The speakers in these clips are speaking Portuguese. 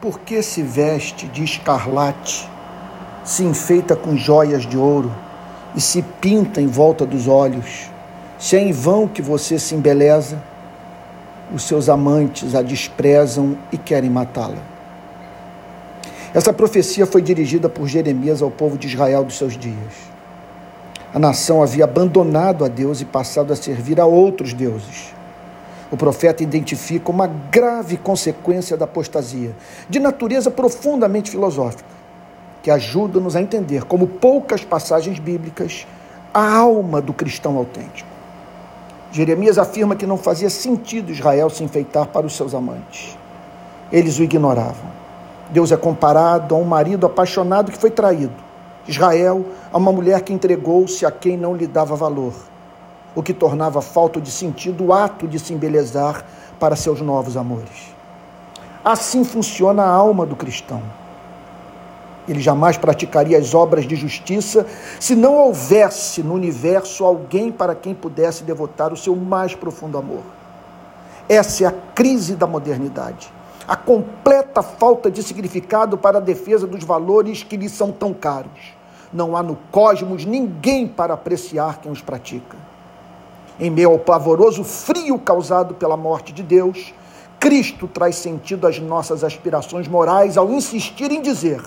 Por que se veste de escarlate, se enfeita com joias de ouro e se pinta em volta dos olhos? Se é em vão que você se embeleza, os seus amantes a desprezam e querem matá-la. Essa profecia foi dirigida por Jeremias ao povo de Israel dos seus dias. A nação havia abandonado a Deus e passado a servir a outros deuses. O profeta identifica uma grave consequência da apostasia, de natureza profundamente filosófica, que ajuda-nos a entender, como poucas passagens bíblicas, a alma do cristão autêntico. Jeremias afirma que não fazia sentido Israel se enfeitar para os seus amantes. Eles o ignoravam. Deus é comparado a um marido apaixonado que foi traído. Israel a uma mulher que entregou-se a quem não lhe dava valor, o que tornava falta de sentido o ato de se embelezar para seus novos amores. Assim funciona a alma do cristão. Ele jamais praticaria as obras de justiça se não houvesse no universo alguém para quem pudesse devotar o seu mais profundo amor. Essa é a crise da modernidade a completa falta de significado para a defesa dos valores que lhes são tão caros. Não há no cosmos ninguém para apreciar quem os pratica. Em meio ao pavoroso frio causado pela morte de Deus, Cristo traz sentido às nossas aspirações morais ao insistir em dizer: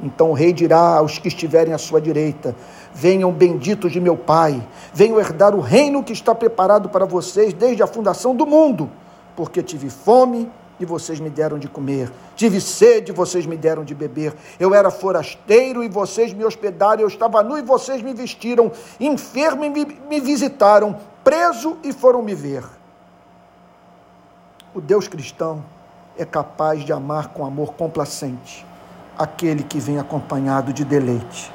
Então o rei dirá aos que estiverem à sua direita: Venham benditos de meu Pai, venham herdar o reino que está preparado para vocês desde a fundação do mundo, porque tive fome e vocês me deram de comer. Tive sede, e vocês me deram de beber. Eu era forasteiro e vocês me hospedaram. Eu estava nu e vocês me vestiram. Enfermo e me, me visitaram. Preso e foram me ver. O Deus cristão é capaz de amar com amor complacente aquele que vem acompanhado de deleite.